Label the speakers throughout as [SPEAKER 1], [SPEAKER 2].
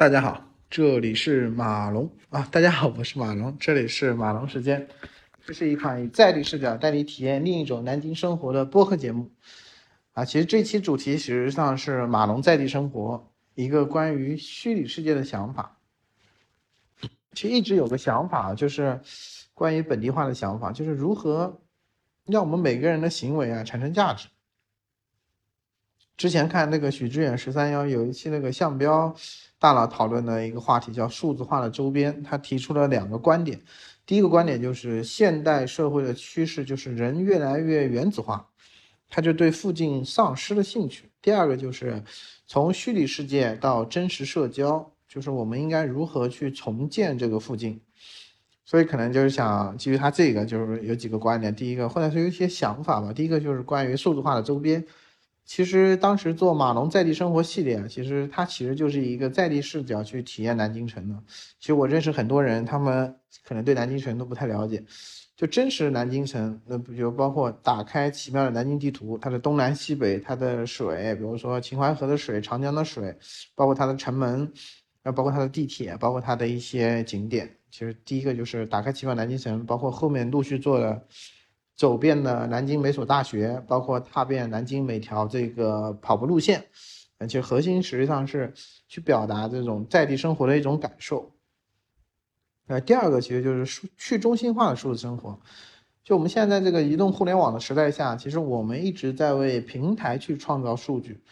[SPEAKER 1] 大家好，这里是马龙啊！大家好，我是马龙，这里是马龙时间。这是一款以在地视角带你体验另一种南京生活的播客节目啊。其实这期主题实际上是马龙在地生活一个关于虚拟世界的想法。其实一直有个想法，就是关于本地化的想法，就是如何让我们每个人的行为啊产生价值。之前看那个许知远十三幺有一期那个项标大佬讨论的一个话题叫数字化的周边，他提出了两个观点。第一个观点就是现代社会的趋势就是人越来越原子化，他就对附近丧失了兴趣。第二个就是从虚拟世界到真实社交，就是我们应该如何去重建这个附近。所以可能就是想基于他这个，就是有几个观点。第一个或者是有一些想法吧。第一个就是关于数字化的周边。其实当时做马龙在地生活系列啊，其实它其实就是一个在地视角去体验南京城的。其实我认识很多人，他们可能对南京城都不太了解。就真实南京城，那比如包括打开奇妙的南京地图，它的东南西北，它的水，比如说秦淮河的水、长江的水，包括它的城门，啊，包括它的地铁，包括它的一些景点。其实第一个就是打开奇妙南京城，包括后面陆续做的。走遍了南京每所大学，包括踏遍南京每条这个跑步路线，而且核心实际上是去表达这种在地生活的一种感受。呃，第二个其实就是数去中心化的数字生活。就我们现在这个移动互联网的时代下，其实我们一直在为平台去创造数据，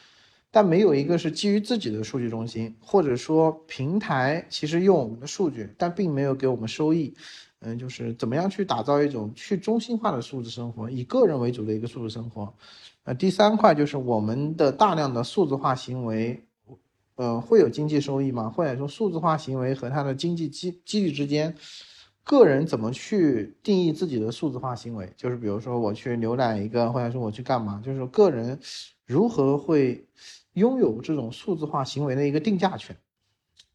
[SPEAKER 1] 但没有一个是基于自己的数据中心，或者说平台其实用我们的数据，但并没有给我们收益。嗯，就是怎么样去打造一种去中心化的数字生活，以个人为主的一个数字生活。呃，第三块就是我们的大量的数字化行为，呃，会有经济收益吗？或者说数字化行为和它的经济激激励之间，个人怎么去定义自己的数字化行为？就是比如说我去浏览一个，或者说我去干嘛？就是个人如何会拥有这种数字化行为的一个定价权？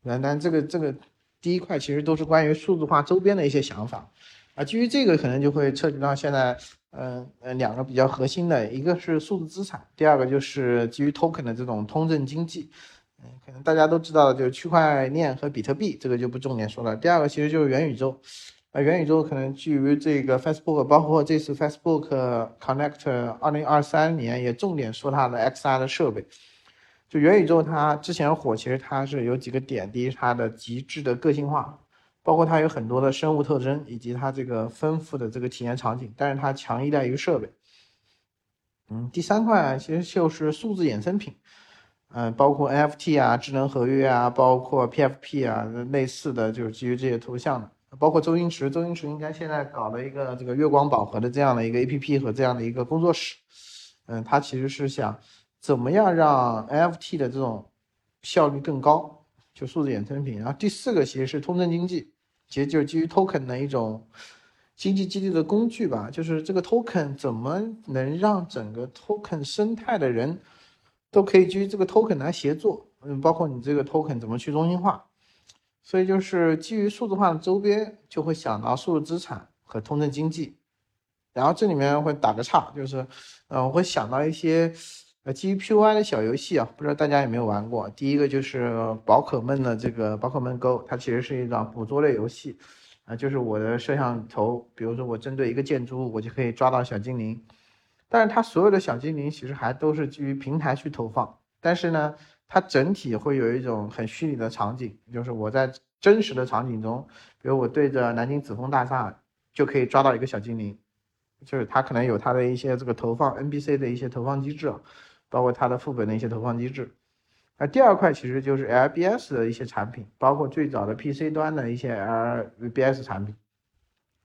[SPEAKER 1] 那但这个这个。第一块其实都是关于数字化周边的一些想法，啊，基于这个可能就会涉及到现在，嗯嗯，两个比较核心的，一个是数字资产，第二个就是基于 token 的这种通证经济，嗯，可能大家都知道的就是区块链和比特币，这个就不重点说了。第二个其实就是元宇宙，啊，元宇宙可能基于这个 Facebook，包括这次 Facebook Connect 二零二三年也重点说它的 XR 的设备。就元宇宙，它之前火，其实它是有几个点：第一，它的极致的个性化，包括它有很多的生物特征，以及它这个丰富的这个体验场景。但是它强依赖于设备。嗯，第三块其实就是数字衍生品，嗯，包括 NFT 啊、智能合约啊、包括 PFP 啊类似的，就是基于这些图像的。包括周星驰，周星驰应该现在搞了一个这个月光宝盒的这样的一个 APP 和这样的一个工作室。嗯，他其实是想。怎么样让 NFT 的这种效率更高？就数字衍生品。然后第四个其实是通证经济，其实就是基于 token 的一种经济激励的工具吧。就是这个 token 怎么能让整个 token 生态的人都可以基于这个 token 来协作？嗯，包括你这个 token 怎么去中心化？所以就是基于数字化的周边，就会想到数字资产和通证经济。然后这里面会打个岔，就是，嗯，我会想到一些。呃，基于 PUI 的小游戏啊，不知道大家有没有玩过？第一个就是宝可梦的这个宝可梦 Go，它其实是一张捕捉类游戏，啊，就是我的摄像头，比如说我针对一个建筑物，我就可以抓到小精灵。但是它所有的小精灵其实还都是基于平台去投放，但是呢，它整体会有一种很虚拟的场景，就是我在真实的场景中，比如我对着南京紫峰大厦就可以抓到一个小精灵，就是它可能有它的一些这个投放 NPC 的一些投放机制啊。包括它的副本的一些投放机制，那第二块其实就是 LBS 的一些产品，包括最早的 PC 端的一些 LBS 产品，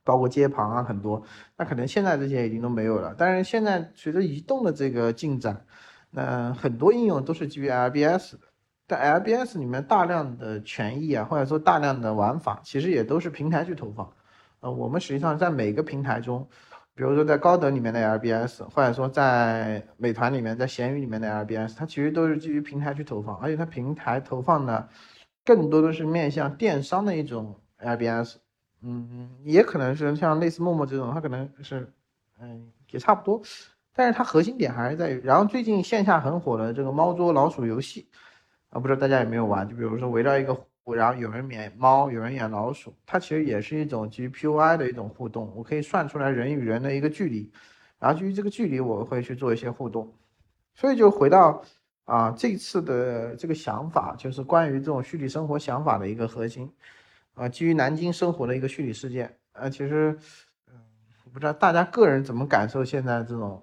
[SPEAKER 1] 包括街旁啊很多，那可能现在这些已经都没有了。但是现在随着移动的这个进展，那很多应用都是基于 LBS 的，但 LBS 里面大量的权益啊，或者说大量的玩法，其实也都是平台去投放。呃，我们实际上在每个平台中。比如说在高德里面的 LBS，或者说在美团里面、在闲鱼里面的 LBS，它其实都是基于平台去投放，而且它平台投放的更多的是面向电商的一种 LBS，嗯，也可能是像类似陌陌这种，它可能是，嗯，也差不多，但是它核心点还是在于，然后最近线下很火的这个猫捉老鼠游戏，啊，不知道大家有没有玩？就比如说围绕一个，然后有人养猫，有人养老鼠，它其实也是一种基于 PUI 的一种互动。我可以算出来人与人的一个距离，然后基于这个距离，我会去做一些互动。所以就回到啊，这次的这个想法，就是关于这种虚拟生活想法的一个核心啊，基于南京生活的一个虚拟事件啊，其实嗯，我不知道大家个人怎么感受现在这种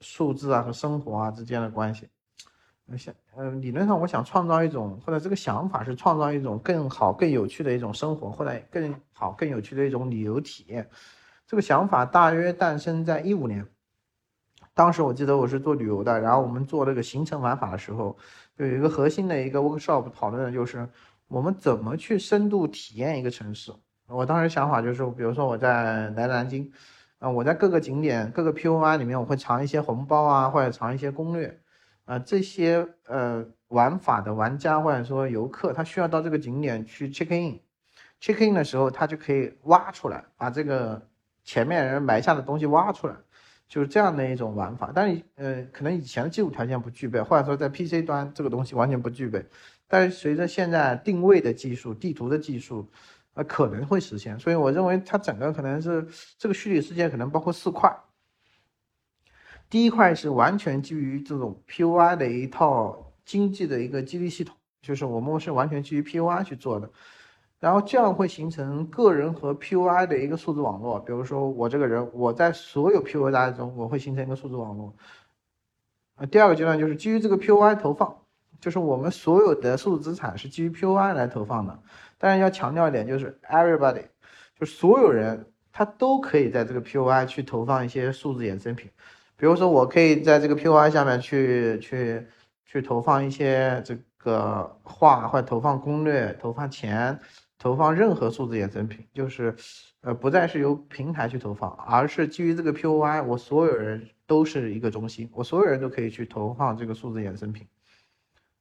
[SPEAKER 1] 数字啊和生活啊之间的关系。想，呃，理论上我想创造一种，或者这个想法是创造一种更好、更有趣的一种生活，或者更好、更有趣的一种旅游体验。这个想法大约诞生在一五年，当时我记得我是做旅游的，然后我们做这个行程玩法的时候，就有一个核心的一个 workshop 讨论的就是我们怎么去深度体验一个城市。我当时想法就是，比如说我在来南京，啊，我在各个景点、各个 POI 里面，我会藏一些红包啊，或者藏一些攻略。啊，这些呃玩法的玩家或者说游客，他需要到这个景点去 check in，check in 的时候，他就可以挖出来，把这个前面人埋下的东西挖出来，就是这样的一种玩法。但是呃，可能以前的技术条件不具备，或者说在 PC 端这个东西完全不具备。但是随着现在定位的技术、地图的技术，呃，可能会实现。所以我认为它整个可能是这个虚拟世界可能包括四块。第一块是完全基于这种 PUI 的一套经济的一个激励系统，就是我们是完全基于 PUI 去做的，然后这样会形成个人和 PUI 的一个数字网络。比如说我这个人，我在所有 PUI 大中，我会形成一个数字网络。啊，第二个阶段就是基于这个 PUI 投放，就是我们所有的数字资产是基于 PUI 来投放的。当然要强调一点，就是 everybody，就所有人他都可以在这个 PUI 去投放一些数字衍生品。比如说，我可以在这个 POI 下面去去去投放一些这个画，或者投放攻略、投放钱、投放任何数字衍生品，就是呃不再是由平台去投放，而是基于这个 POI，我所有人都是一个中心，我所有人都可以去投放这个数字衍生品。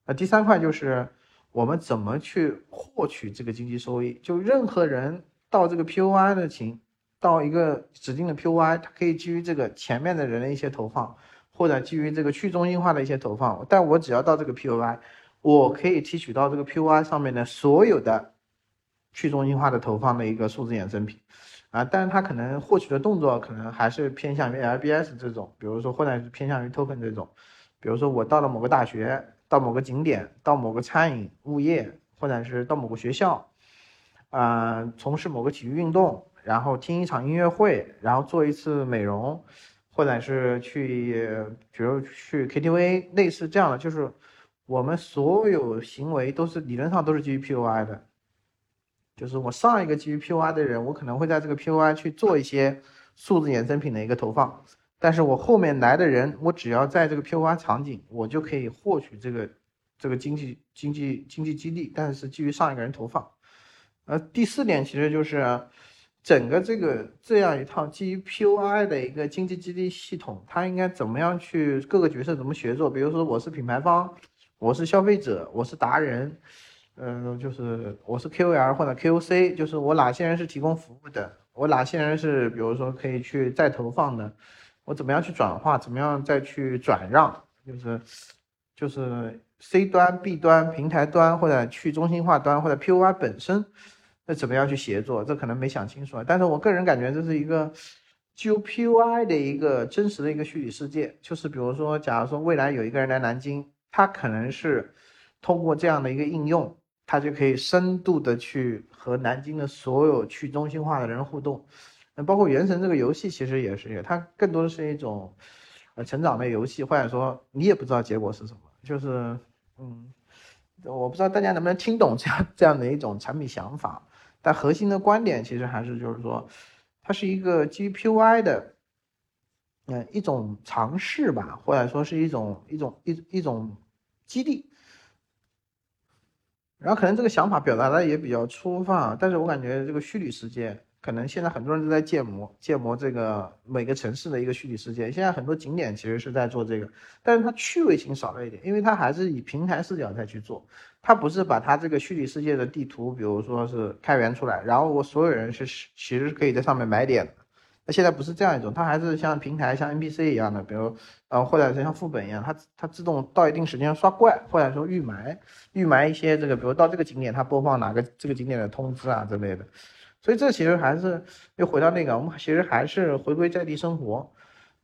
[SPEAKER 1] 那第三块就是我们怎么去获取这个经济收益，就任何人到这个 POI 的情。到一个指定的 POI，它可以基于这个前面的人的一些投放，或者基于这个去中心化的一些投放，但我只要到这个 POI，我可以提取到这个 POI 上面的所有的去中心化的投放的一个数字衍生品，啊，但是它可能获取的动作可能还是偏向于 LBS 这种，比如说或者是偏向于 Token 这种，比如说我到了某个大学，到某个景点，到某个餐饮物业，或者是到某个学校，啊，从事某个体育运动。然后听一场音乐会，然后做一次美容，或者是去，比如去 KTV，类似这样的，就是我们所有行为都是理论上都是基于 PUI 的，就是我上一个基于 PUI 的人，我可能会在这个 PUI 去做一些数字衍生品的一个投放，但是我后面来的人，我只要在这个 PUI 场景，我就可以获取这个这个经济经济经济激励，但是基于上一个人投放。呃，第四点其实就是。整个这个这样一套基于 PUI 的一个经济激励系统，它应该怎么样去各个角色怎么协作？比如说我是品牌方，我是消费者，我是达人，嗯，就是我是 KOL 或者 KOC，就是我哪些人是提供服务的，我哪些人是比如说可以去再投放的，我怎么样去转化，怎么样再去转让，就是就是 C 端、B 端、平台端或者去中心化端或者 PUI 本身。那怎么样去协作？这可能没想清楚啊。但是我个人感觉这是一个具有 PUI 的一个真实的一个虚拟世界。就是比如说，假如说未来有一个人来南京，他可能是通过这样的一个应用，他就可以深度的去和南京的所有去中心化的人互动。那包括《原神》这个游戏，其实也是，它更多的是一种呃成长类游戏，或者说你也不知道结果是什么。就是嗯，我不知道大家能不能听懂这样这样的一种产品想法。但核心的观点其实还是就是说，它是一个基于 PUI 的，嗯，一种尝试吧，或者说是一种一种一一种激励。然后可能这个想法表达的也比较粗放，但是我感觉这个虚拟世界。可能现在很多人都在建模，建模这个每个城市的一个虚拟世界。现在很多景点其实是在做这个，但是它趣味性少了一点，因为它还是以平台视角在去做，它不是把它这个虚拟世界的地图，比如说是开源出来，然后我所有人是其实可以在上面买点，那现在不是这样一种，它还是像平台像 NPC 一样的，比如呃或者是像副本一样，它它自动到一定时间刷怪，或者说预埋预埋一些这个，比如到这个景点它播放哪个这个景点的通知啊之类的。所以这其实还是又回到那个，我们其实还是回归在地生活，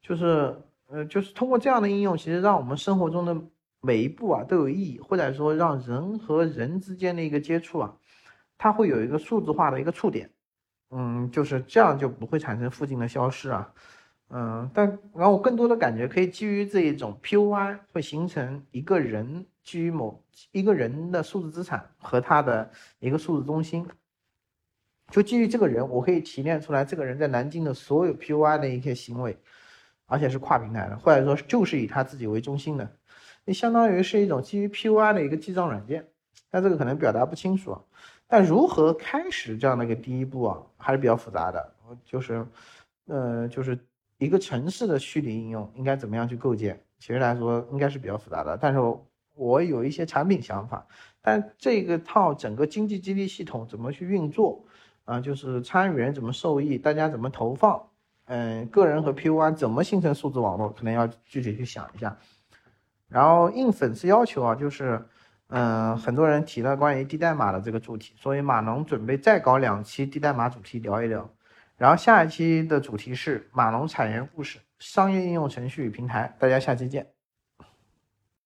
[SPEAKER 1] 就是呃就是通过这样的应用，其实让我们生活中的每一步啊都有意义，或者说让人和人之间的一个接触啊，它会有一个数字化的一个触点。嗯，就是这样就不会产生附近的消失啊，嗯，但然后我更多的感觉可以基于这一种 POI 会形成一个人基于某一个人的数字资产和他的一个数字中心，就基于这个人，我可以提炼出来这个人在南京的所有 POI 的一些行为，而且是跨平台的，或者说就是以他自己为中心的，那相当于是一种基于 POI 的一个记账软件，但这个可能表达不清楚啊。但如何开始这样的一个第一步啊，还是比较复杂的。就是，呃，就是一个城市的虚拟应用应该怎么样去构建？其实来说应该是比较复杂的。但是我有一些产品想法，但这个套整个经济激励系统怎么去运作啊？就是参与人怎么受益，大家怎么投放？嗯，个人和 POI 怎么形成数字网络？可能要具体去想一下。然后应粉丝要求啊，就是。嗯，很多人提了关于低代码的这个主题，所以马农准备再搞两期低代码主题聊一聊。然后下一期的主题是马农产业故事、商业应用程序与平台。大家下期见。